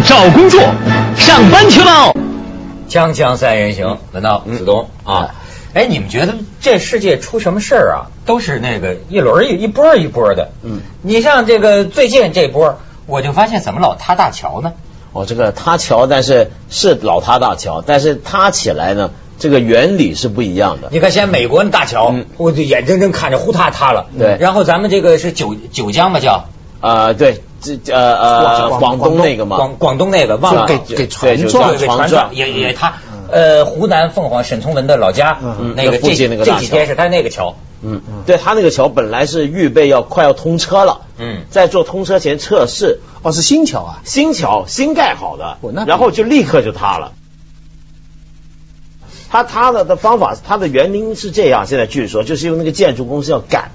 找工作，上班去喽！锵锵三人行，轮到子东啊。哎，你们觉得这世界出什么事儿啊，都是那个一轮一一波一波的。嗯，你像这个最近这波，我就发现怎么老塌大桥呢？哦，这个塌桥，但是是老塌大桥，但是塌起来呢，这个原理是不一样的。你看，现在美国那大桥，我就眼睁睁看着呼塌塌了。对，然后咱们这个是九九江吧，叫啊，对，这呃呃广东那个嘛，广广东那个忘了给给船撞，给船撞也也他。呃，湖南凤凰沈从文的老家，那个这这几天是他那个桥，嗯嗯，对他那个桥本来是预备要快要通车了，嗯，在做通车前测试，哦，是新桥啊，新桥新盖好的，然后就立刻就塌了。他塌的的方法，他的原因是这样，现在据说就是用那个建筑公司要赶，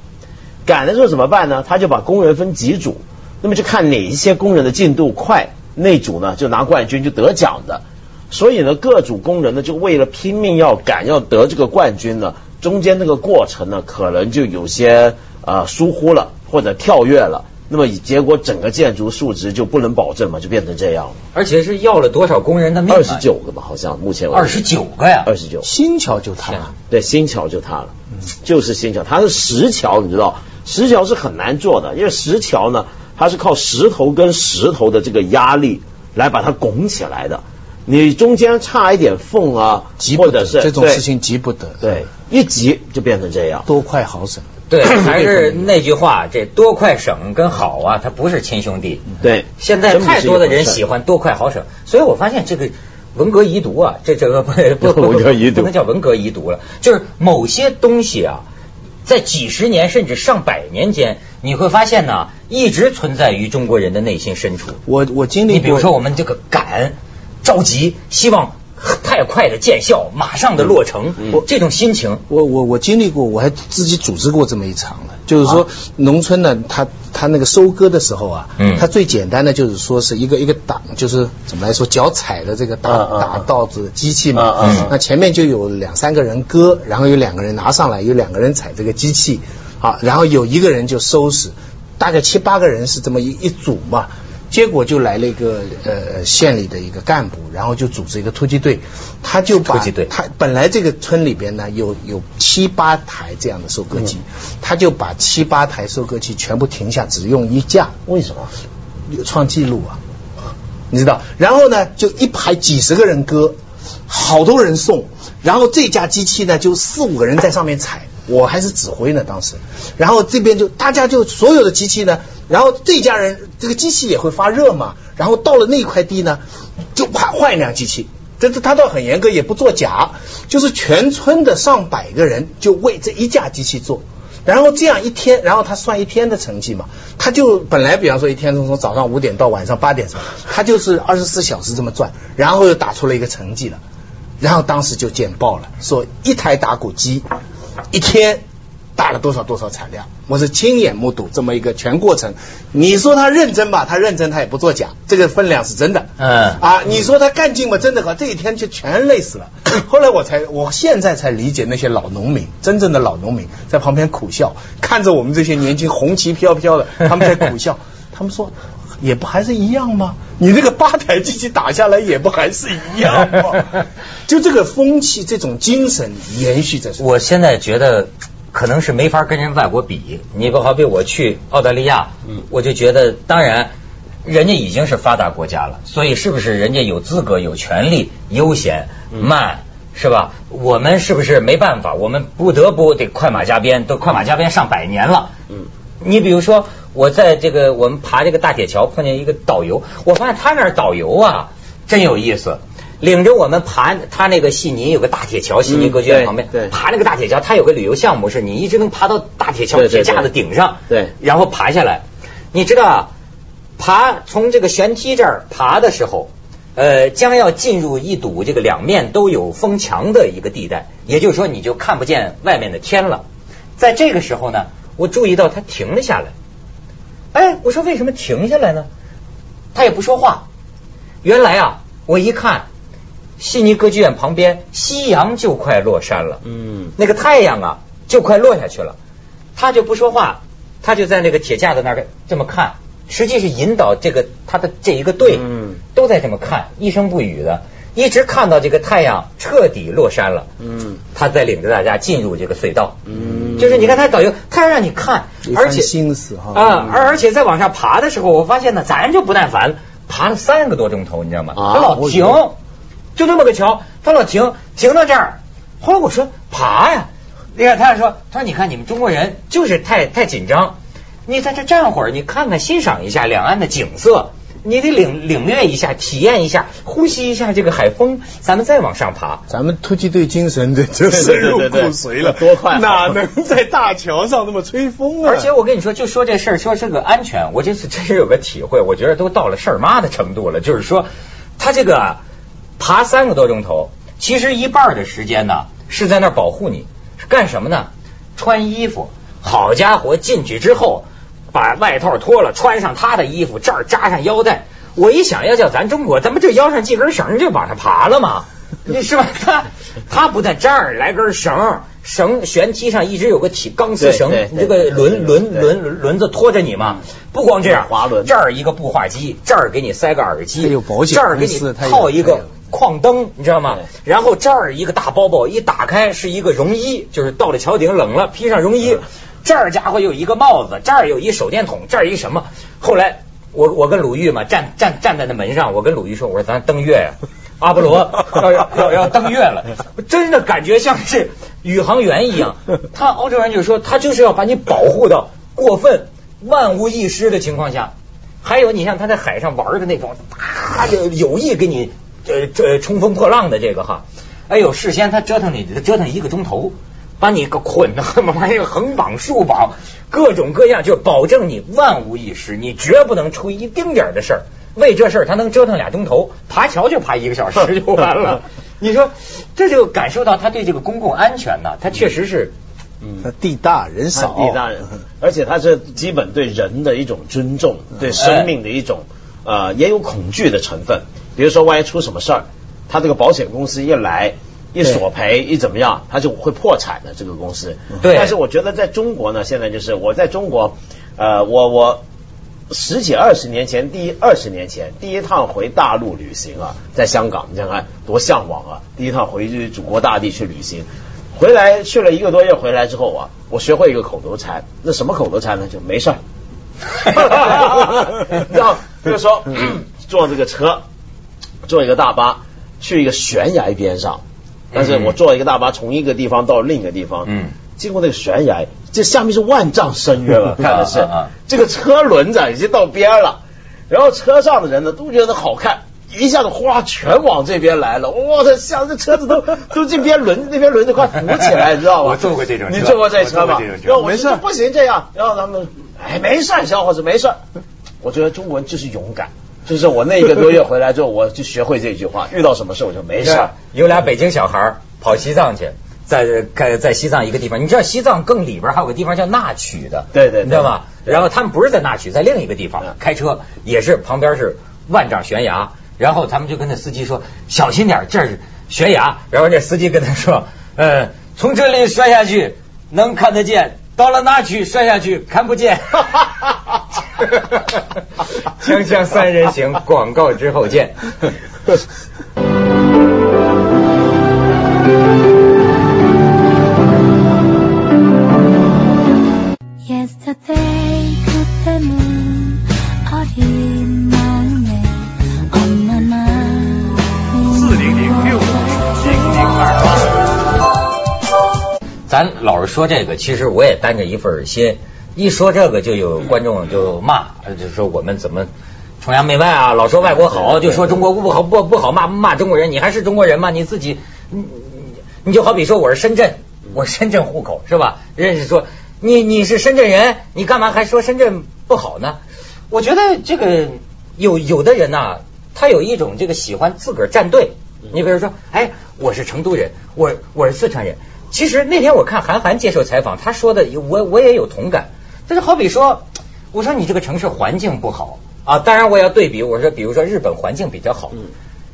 赶的时候怎么办呢？他就把工人分几组，那么就看哪一些工人的进度快，那组呢就拿冠军，就得奖的。所以呢，各组工人呢，就为了拼命要赶要得这个冠军呢，中间那个过程呢，可能就有些呃疏忽了或者跳跃了，那么结果整个建筑数值就不能保证嘛，就变成这样了。而且是要了多少工人的命？二十九个吧，好像目前二十九个呀，二十九。新桥就塌了，对，新桥就塌了，就是新桥，它是石桥，你知道，石桥是很难做的，因为石桥呢，它是靠石头跟石头的这个压力来把它拱起来的。你中间差一点缝啊，或者是这种事情急不得，对，一急就变成这样，多快好省。对，还是那句话，这多快省跟好啊，它不是亲兄弟。对，现在太多的人喜欢多快好省，所以我发现这个文革遗毒啊，这这个不不文革遗毒不能叫文革遗毒了，就是某些东西啊，在几十年甚至上百年间，你会发现呢，一直存在于中国人的内心深处。我我经历，你比如说我们这个感。着急，希望太快的见效，马上的落成，我这种心情，我我我经历过，我还自己组织过这么一场呢。就是说，农村呢，他他那个收割的时候啊，嗯，他最简单的就是说是一个一个打，就是怎么来说，脚踩的这个打打稻子机器嘛，嗯，那前面就有两三个人割，然后有两个人拿上来，有两个人踩这个机器，好，然后有一个人就收拾，大概七八个人是这么一一组嘛。结果就来了一个呃县里的一个干部，然后就组织一个突击队，他就把他本来这个村里边呢有有七八台这样的收割机，他就把七八台收割机全部停下，只用一架。为什么？创纪录啊！你知道？然后呢，就一排几十个人割，好多人送，然后这架机器呢就四五个人在上面踩。我还是指挥呢，当时，然后这边就大家就所有的机器呢，然后这家人这个机器也会发热嘛，然后到了那块地呢，就换换一辆机器，这这他倒很严格，也不作假，就是全村的上百个人就为这一架机器做，然后这样一天，然后他算一天的成绩嘛，他就本来比方说一天从从早上五点到晚上八点钟，他就是二十四小时这么转，然后又打出了一个成绩了，然后当时就见报了，说一台打谷机。一天打了多少多少产量？我是亲眼目睹这么一个全过程。你说他认真吧，他认真，他也不作假，这个分量是真的。嗯啊，你说他干劲吧，真的好，这一天就全累死了。后来我才，我现在才理解那些老农民，真正的老农民在旁边苦笑，看着我们这些年轻红旗飘飘的，他们在苦笑。他们说，也不还是一样吗？你这个八台机器打下来，也不还是一样吗？就这个风气，这种精神延续着。我现在觉得可能是没法跟人外国比。你不好比我去澳大利亚，嗯，我就觉得，当然，人家已经是发达国家了，所以是不是人家有资格、有权利悠闲慢，是吧？我们是不是没办法？我们不得不得快马加鞭，都快马加鞭上百年了。嗯，你比如说，我在这个我们爬这个大铁桥，碰见一个导游，我发现他那儿导游啊，真有意思。领着我们爬他那个悉尼有个大铁桥，悉尼歌剧院旁边，爬那个大铁桥，他有个旅游项目是你一直能爬到大铁桥铁架子顶上，对，然后爬下来。你知道，爬从这个悬梯这儿爬的时候，呃，将要进入一堵这个两面都有封墙的一个地带，也就是说你就看不见外面的天了。在这个时候呢，我注意到他停了下来。哎，我说为什么停下来呢？他也不说话。原来啊，我一看。悉尼歌剧院旁边，夕阳就快落山了。嗯，那个太阳啊，就快落下去了。他就不说话，他就在那个铁架子那儿这么看。实际是引导这个他的这一个队，嗯都在这么看，一声不语的，一直看到这个太阳彻底落山了，嗯他再领着大家进入这个隧道。嗯就是你看他导游，他要让你看而且心思哈啊，而而且在往上爬的时候，我发现呢，咱就不耐烦，爬了三个多钟头，你知道吗？啊他老停就这么个桥，他老停，停到这儿。后来我说爬呀，你看他说，他说你看你们中国人就是太太紧张，你在这站会儿，你看看欣赏一下两岸的景色。你得领领略一下，体验一下，呼吸一下这个海风，咱们再往上爬。咱们突击队精神这就深入骨髓了，多快哪能在大桥上那么吹风啊？而且我跟你说，就说这事儿，说这个安全，我这次真是有个体会，我觉得都到了事儿妈的程度了。就是说，他这个啊爬三个多钟头，其实一半的时间呢是在那儿保护你，是干什么呢？穿衣服。好家伙，进去之后把外套脱了，穿上他的衣服，这儿扎上腰带。我一想，要叫咱中国，咱们这腰上系根绳就往上爬了吗？你 是吧？他他不在这儿来根绳，绳旋梯上一直有个铁钢丝绳，你这个对轮轮轮轮子拖着你嘛。不光这样，滑轮这儿一个步话机，这儿给你塞个耳机，这儿给你套一个矿灯，你知道吗？然后这儿一个大包包，一打开是一个绒衣，就是到了桥顶冷了，披上绒衣。这儿家伙有一个帽子，这儿有一手电筒，这儿一什么？后来我我跟鲁豫嘛站站站在那门上，我跟鲁豫说，我说咱登月呀、阿波罗 要要要要登月了，真的感觉像是宇航员一样。他欧洲人就说，他就是要把你保护到过分万无一失的情况下。还有，你像他在海上玩的那种，他就有意给你呃这冲锋破浪的这个哈，哎呦，事先他折腾你，折腾一个钟头，把你给捆的，把这个横绑竖绑，各种各样，就保证你万无一失，你绝不能出一丁点儿的事儿。为这事儿，他能折腾俩钟头，爬桥就爬一个小时就完了。你说，这就感受到他对这个公共安全呢，他确实是嗯，他地大人少，地大人，而且他是基本对人的一种尊重，对生命的一种呃也有恐惧的成分。比如说，万一出什么事儿，他这个保险公司一来一索赔一怎么样，他就会破产的这个公司。对但是我觉得在中国呢，现在就是我在中国，呃，我我。十几二十年前，第一二十年前第一趟回大陆旅行啊，在香港，你想想看多向往啊！第一趟回去祖国大地去旅行，回来去了一个多月，回来之后啊，我学会一个口头禅，那什么口头禅呢？就没事儿。然后比如说坐这个车，坐一个大巴去一个悬崖边上，但是我坐一个大巴从一个地方到另一个地方，嗯经过那个悬崖，这下面是万丈深渊了，看的是这个车轮子已经到边儿了，然后车上的人呢都觉得好看。一下子哗，全往这边来了！哇，这像这车子都 都这边轮子那边轮子快浮起来，你知道吗？我坐过这种车你坐过这车吗？然后我没事说不行这样，然后他们哎没事儿，小伙子没事儿。我觉得中国人就是勇敢，就是我那一个多月回来之后，我就学会这句话，遇到什么事我就没事儿。有俩北京小孩儿跑西藏去，在在在西藏一个地方，你知道西藏更里边还有个地方叫纳曲的，对对对你知道吗？然后他们不是在纳曲，在另一个地方嗯开车，也是旁边是万丈悬崖，然后他们就跟那司机说小心点，这是悬崖。然后那司机跟他说，呃，从这里摔下去能看得见，到了纳曲摔下去看不见。哈哈哈哈，锵锵三人行，广告之后见。咱老是说这个，其实我也担着一份心。一说这个，就有观众就骂，就说我们怎么崇洋媚外啊，老说外国好，就说中国不好不不好，骂骂中国人，你还是中国人吗？你自己，你你你就好比说我是深圳，我是深圳户口是吧？认识说你你是深圳人，你干嘛还说深圳不好呢？我觉得这个有有的人呐、他有一种这个喜欢自个儿站队。你比如说，哎，我是成都人，我我是四川人。其实那天我看韩寒接受采访，他说的我我也有同感。就是好比说，我说你这个城市环境不好啊，当然我要对比，我说比如说日本环境比较好，嗯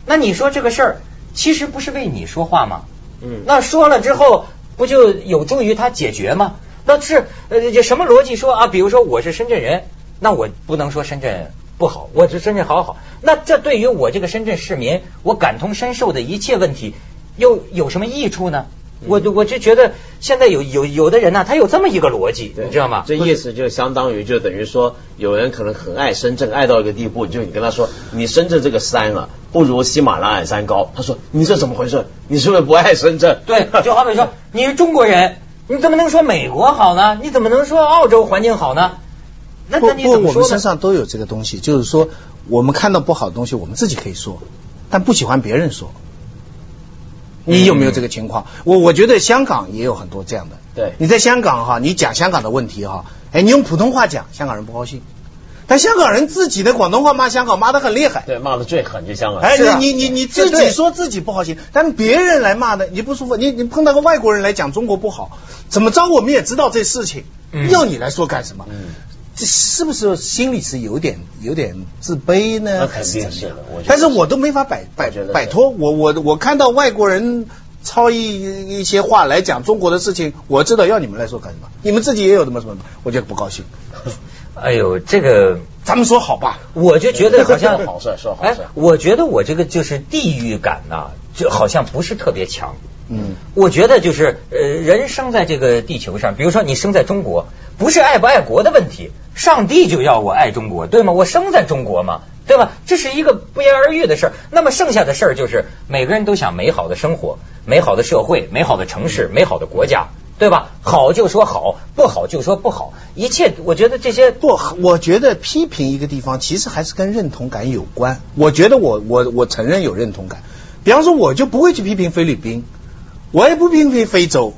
那你说这个事儿其实不是为你说话吗？嗯那说了之后不就有助于他解决吗？那是呃这什么逻辑说啊？比如说我是深圳人，那我不能说深圳不好，我这深圳好好。那这对于我这个深圳市民，我感同身受的一切问题，又有什么益处呢？我我就觉得现在有有有的人呢、他有这么一个逻辑，你知道吗？这意思就相当于就等于说，有人可能很爱深圳，爱到一个地步，就你跟他说，你深圳这个山啊，不如喜马拉雅山高。他说你这怎么回事？你是不是不爱深圳？对，就好比说你是中国人，你怎么能说美国好呢？你怎么能说澳洲环境好呢？那那你不，我们身怎么说呢？上都有这个东西，就是说，我们看到不好的东西，我们自己可以说，但不喜欢别人说。你有没有这个情况？我我觉得香港也有很多这样的。对你在香港哈，你讲香港的问题哈，哎，你用普通话讲，香港人不高兴，但香港人自己的广东话骂香港骂的很厉害。对，骂的最狠就香港。哎，啊你你你你自己说自己不高兴，但别人来骂的你不舒服，你你碰到个外国人来讲中国不好，怎么着我们也知道这事情，嗯要你来说干什么？嗯这是不是心里是有点有点自卑呢？那肯定是的但是我都没法摆摆摆脱，我我我看到外国人抄一一些话来讲中国的事情，我知道要你们来说干什么？你们自己也有什么什么，我觉得不高兴。哎呦，这个咱们说好吧，我就觉得 好像好事说好哎事，我觉得我这个就是地域感呐、就好像不是特别强。嗯，我觉得就是呃，人生在这个地球上，比如说你生在中国，不是爱不爱国的问题，上帝就要我爱中国，对吗？我生在中国嘛，对吧？这是一个不言而喻的事儿。那么剩下的事儿就是每个人都想美好的生活、美好的社会、美好的城市、美好的国家，对吧？好就说好，不好就说不好，一切我觉得这些不，我觉得批评一个地方其实还是跟认同感有关。我觉得我我我承认有认同感，比方说我就不会去批评菲律宾，我也不批评非洲，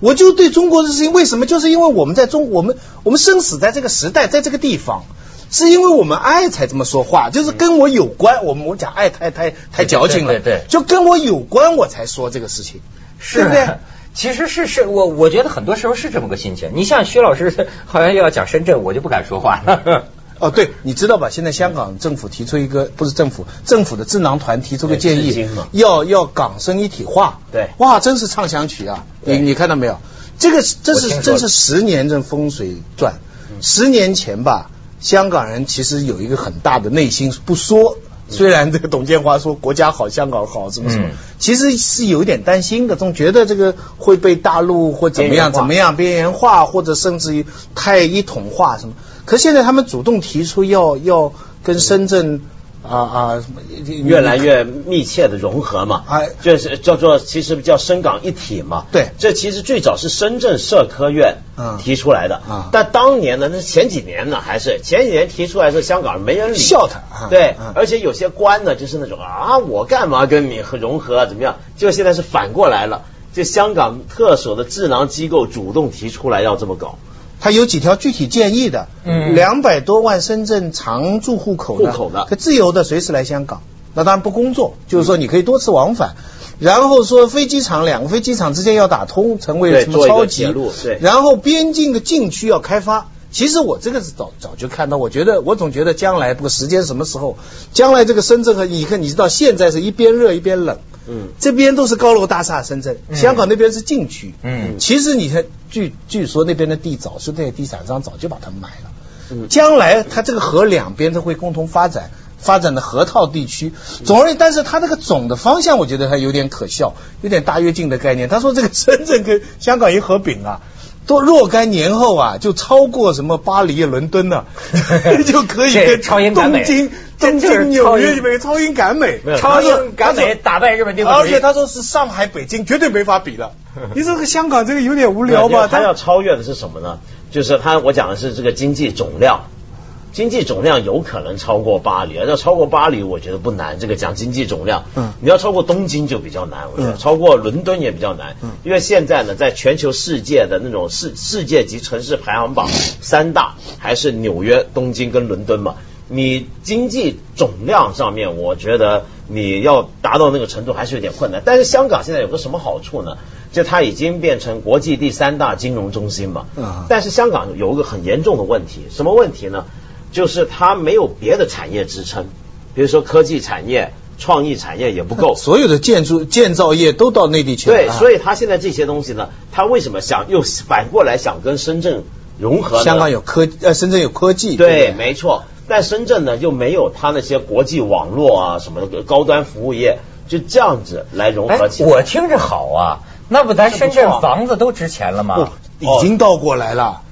我就对中国的事情为什么？就是因为我们在中我们我们生死在这个时代，在这个地方。是因为我们爱才这么说话，就是跟我有关。我们我讲爱太太太矫情了，对对对就跟我有关，我才说这个事情，是对不对？其实是是我我觉得很多时候是这么个心情。你像徐老师 好像又要讲深圳，我就不敢说话了。哦，对，你知道吧？现在香港政府提出一个，不是政府，政府的智囊团提出个建议要要港深一体化。对哇，真是畅想曲啊！你你看到没有？这个这是真是十年这风水转。十年前吧，香港人其实有一个很大的内心不说。虽然这个董建华说国家好，香港好，什么什么嗯，其实是有一点担心的，总觉得这个会被大陆或怎么样怎么样边缘化，或者甚至于太一统化什么。可现在他们主动提出要要跟深圳啊啊越来越密切的融合嘛，哎就是叫做其实叫深港一体嘛。对这其实最早是深圳社科院嗯提出来的，啊但当年呢，那前几年呢，还是前几年提出来是香港没人理，笑他啊对嗯，而且有些官呢，就是那种啊，我干嘛跟你和融合啊，怎么样？就现在是反过来了，就香港特首的智囊机构主动提出来要这么搞。他有几条具体建议的，嗯两百多万深圳常住户口的，户口的可自由的随时来香港，那当然不工作，就是说你可以多次往返。然后说飞机场两个飞机场之间要打通，成为什么超级然后边境的禁区要开发。其实我这个是早早就看到，我觉得我总觉得将来不过时间什么时候，将来这个深圳和你看，你知道现在是一边热一边冷，嗯。这边都是高楼大厦，深圳，嗯。香港那边是禁区，嗯。其实你看，据据说那边的地早是那些地产商早就把它买了，嗯。将来它这个河两边它会共同发展。发展的河套地区，总而言之，但是它这个总的方向，我觉得还有点可笑，有点大跃进的概念。他说这个深圳跟香港一合并啊，都若干年后啊，就超过什么巴黎、伦敦了、就可以跟东京、东京、纽约这边超英赶美超他说英赶美打败日本帝国而且他说是上海、北京绝对没法比的。你这个香港这个有点无聊吧？他要超越的是什么呢？就是他我讲的是这个经济总量。经济总量有可能超过巴黎，要超过巴黎，我觉得不难。这个讲经济总量，嗯你要超过东京就比较难，我觉得、嗯超过伦敦也比较难，嗯因为现在呢，在全球世界的那种世世界级城市排行榜三大还是纽约、东京跟伦敦嘛。你经济总量上面，我觉得你要达到那个程度还是有点困难。但是香港现在有个什么好处呢？就它已经变成国际第三大金融中心嘛。嗯但是香港有一个很严重的问题，什么问题呢？就是它没有别的产业支撑，比如说科技产业、创意产业也不够。所有的建筑建造业都到内地去了。对，啊所以它现在这些东西呢，它为什么想又反过来想跟深圳融合呢香港有科呃，深圳有科技，对，不没错。但深圳呢，又没有它那些国际网络啊什么的高端服务业，就这样子来融哎合起，来。我听着好啊，那不咱深圳房子都值钱了吗？不，已经倒过来了。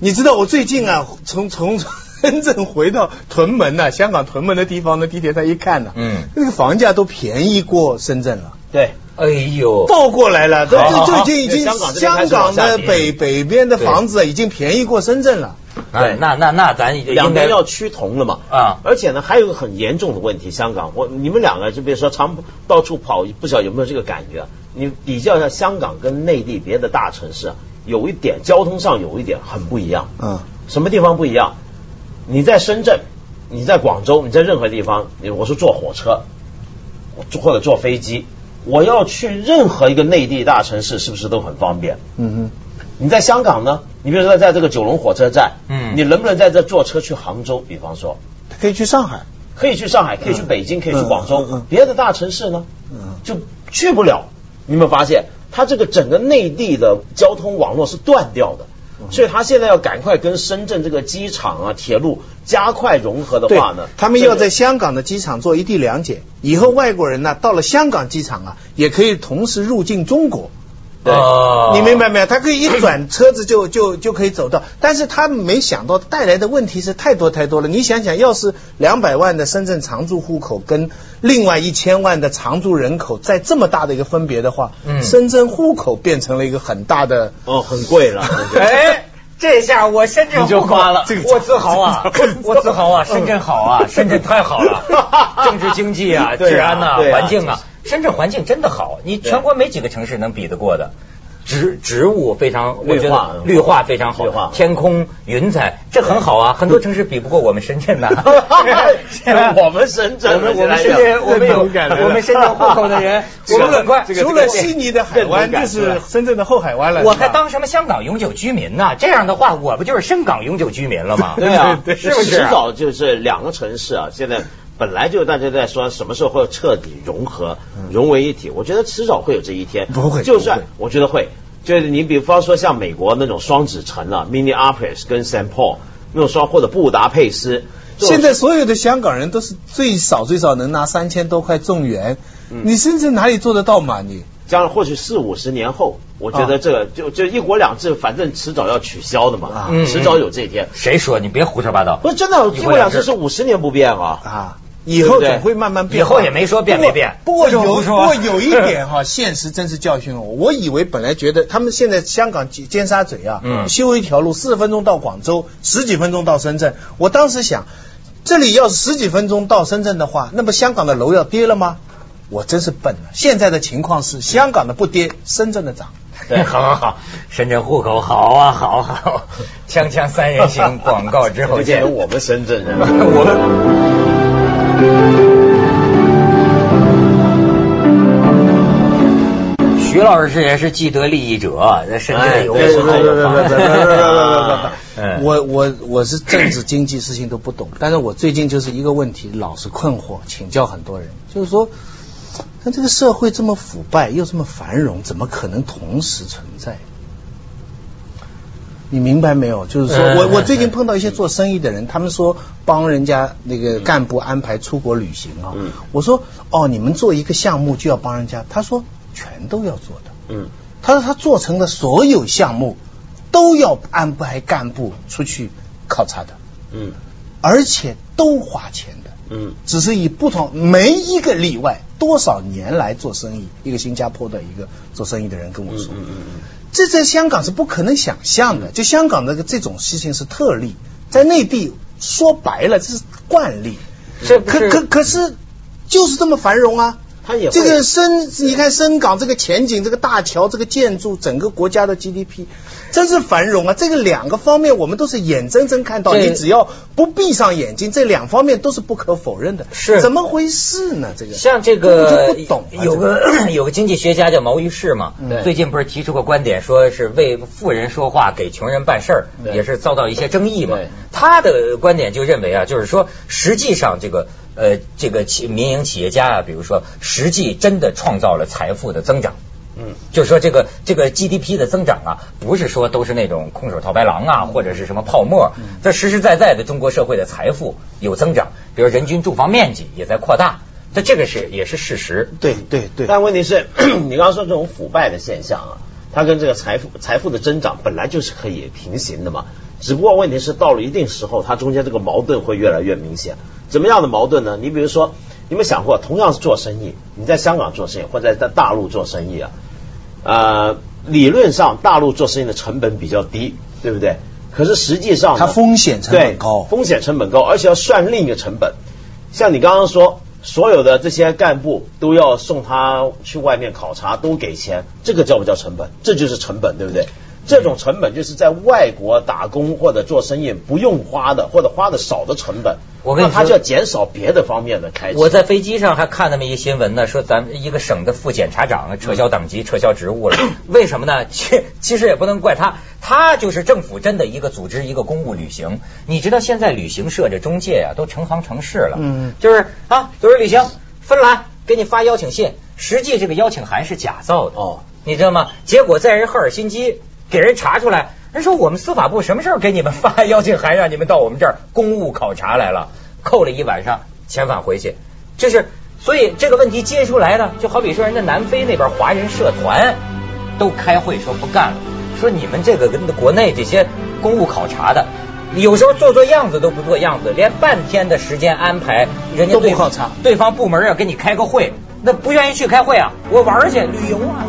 你知道我最近啊，从从深圳回到屯门呐、香港屯门的地方的地铁站一看呢、嗯那个房价都便宜过深圳了。对，哎呦，倒过来了，都好已经已经香港的北北边的房子已经便宜过深圳了。哎那那那咱应两该边要趋同了嘛。啊而且呢，还有个很严重的问题，香港，我你们两个就别说常到处跑，不晓得有没有这个感觉啊？你比较一下香港跟内地别的大城市啊，有一点交通上有一点很不一样。嗯，什么地方不一样？你在深圳，你在广州，你在任何地方，你我说坐火车，或者坐飞机，我要去任何一个内地大城市，是不是都很方便？嗯你在香港呢？你比如说在这个九龙火车站，嗯你能不能在这坐车去杭州？比方说，可以去上海。可以去上海，可以去北京，可以去广州嗯嗯嗯，别的大城市呢嗯，就去不了。你有没有发现，它这个整个内地的交通网络是断掉的？嗯所以他现在要赶快跟深圳这个机场啊、铁路加快融合的话呢，，他们要在香港的机场做一地两检，以后外国人呢到了香港机场啊，也可以同时入境中国。对。哦。你明白没有？他可以一转车子就 就就可以走到，但是他没想到带来的问题是太多太多了。你想想，要是两百万的深圳常住户口跟另外一千万的常住人口在这么大的一个分别的话，嗯。深圳户口变成了一个很大的。哦 很贵了。哎，这下我深圳你就夸了。这个我自豪啊，我自豪啊，深圳好啊，深圳太好了，政治经济啊，治安呐、环境啊，深圳环境真的好，你全国没几个城市能比得过的。植植物非常，我觉绿化得绿化非常好，绿化天空云彩，这很好啊，很多城市比不过我们深圳呐。我们深圳我们我们深圳，我们有我们深圳户口的人，我们很快，除了悉尼的海湾，就是深圳的后海湾了。我还当什么香港永久居民呢？这样的话，我不就是深港永久居民了吗？对啊，对是不是迟早就是两个城市啊，现在本来就大家在说什么时候会彻底融合、融为一体，我觉得迟早会有这一天。不会就算我觉得会，就是你比方说像美国那种双子城啊，Minneapolis 跟 Saint Paul 那种双，或者布达佩斯。现在所有的香港人都是最少最少能拿三千多块众元，嗯你深圳哪里做得到嘛你？将来或许四五十年后，我觉得这个就就一国两制，反正迟早要取消的嘛，啊迟早有这一天。谁说？你别胡说八道。不是真的，一国两制是五十年不变啊。啊，以后总会慢慢变以。后也没说变没变不过有不过有一点哈，现实真是教训了我。我以为本来觉得他们现在香港尖尖沙咀啊，嗯修一条路四十分钟到广州，十几分钟到深圳。我当时想，这里要是十几分钟到深圳的话，那么香港的楼要跌了吗？我真是笨了。现在的情况是，香港的不跌，深圳的涨。对，好好好，深圳户口好啊，好好。锵锵三人行，广告之后见。我们深圳人。我们。徐老师也是既得利益者，在深圳有我我我是政治经济事情都不懂，但是我最近就是一个问题老是困惑，请教很多人，就是说，那这个社会这么腐败又这么繁荣，怎么可能同时存在？你明白没有？就是说嗯我我最近碰到一些做生意的人，他们说帮人家那个干部安排出国旅行啊。嗯我说哦，你们做一个项目就要帮人家，他说全都要做的。嗯，他说他做成的所有项目都要安排干部出去考察的，嗯而且都花钱的，嗯只是以不同没一个例外。多少年来做生意，一个新加坡的一个做生意的人跟我说，嗯嗯嗯这在香港是不可能想象的。就香港这个这种事情是特例，在内地说白了这是惯例。这可可可是就是这么繁荣啊。它也这个深，你看深港这个前景，这个大桥，这个建筑，整个国家的 GDP，真是繁荣啊！这个两个方面我们都是眼睁睁看到，这你只要不闭上眼睛，这两方面都是不可否认的。是。怎么回事呢？这个？像这我个就不懂啊有这个。个 有个经济学家叫毛于轼嘛，最近不是提出过观点，说是为富人说话，给穷人办事儿，也是遭到一些争议嘛。他的观点就认为啊，就是说实际上这个呃这个企民营企业家啊，比如说实际真的创造了财富的增长。嗯，就是说这个这个 GDP 的增长啊，不是说都是那种空手套白狼啊，或者是什么泡沫，这实实在在的中国社会的财富有增长，比如人均住房面积也在扩大，这这个是也是事实。对对对，但问题是，你刚刚说这种腐败的现象啊，它跟这个财富财富的增长本来就是可以平行的嘛。只不过问题是到了一定时候，它中间这个矛盾会越来越明显。怎么样的矛盾呢？你比如说，你们想过，同样是做生意，你在香港做生意或者在大陆做生意啊，呃，理论上大陆做生意的成本比较低，对不对？可是实际上它风险成本高风险成本高，而且要算另一个成本。像你刚刚说，所有的这些干部都要送他去外面考察，都给钱，这个叫不叫成本？这就是成本，对不对？这种成本就是在外国打工或者做生意不用花的，或者花的少的成本。我跟你说那他就要减少别的方面的开支。我在飞机上还看那么一新闻呢，说咱们一个省的副检察长撤销党籍、撤销职务了。为什么呢？其其实也不能怪他，他就是政府真的一个组织一个公务旅行。你知道现在旅行社这中介啊，都成行成市了。嗯就是啊，组织旅行，芬兰给你发邀请信，实际这个邀请函是假造的。哦，你知道吗？结果在人赫尔辛基给人查出来，人说我们司法部什么时候给你们发 邀请函，让你们到我们这儿公务考察来了，扣了一晚上，遣返回去。这是所以这个问题揭出来了，就好比说人家南非那边华人社团都开会说不干了，说你们这个跟国内这些公务考察的。有时候做做样子都不做样子，连半天的时间安排，人家都不对考察对方部门要跟你开个会，那不愿意去开会啊，我玩去旅游啊。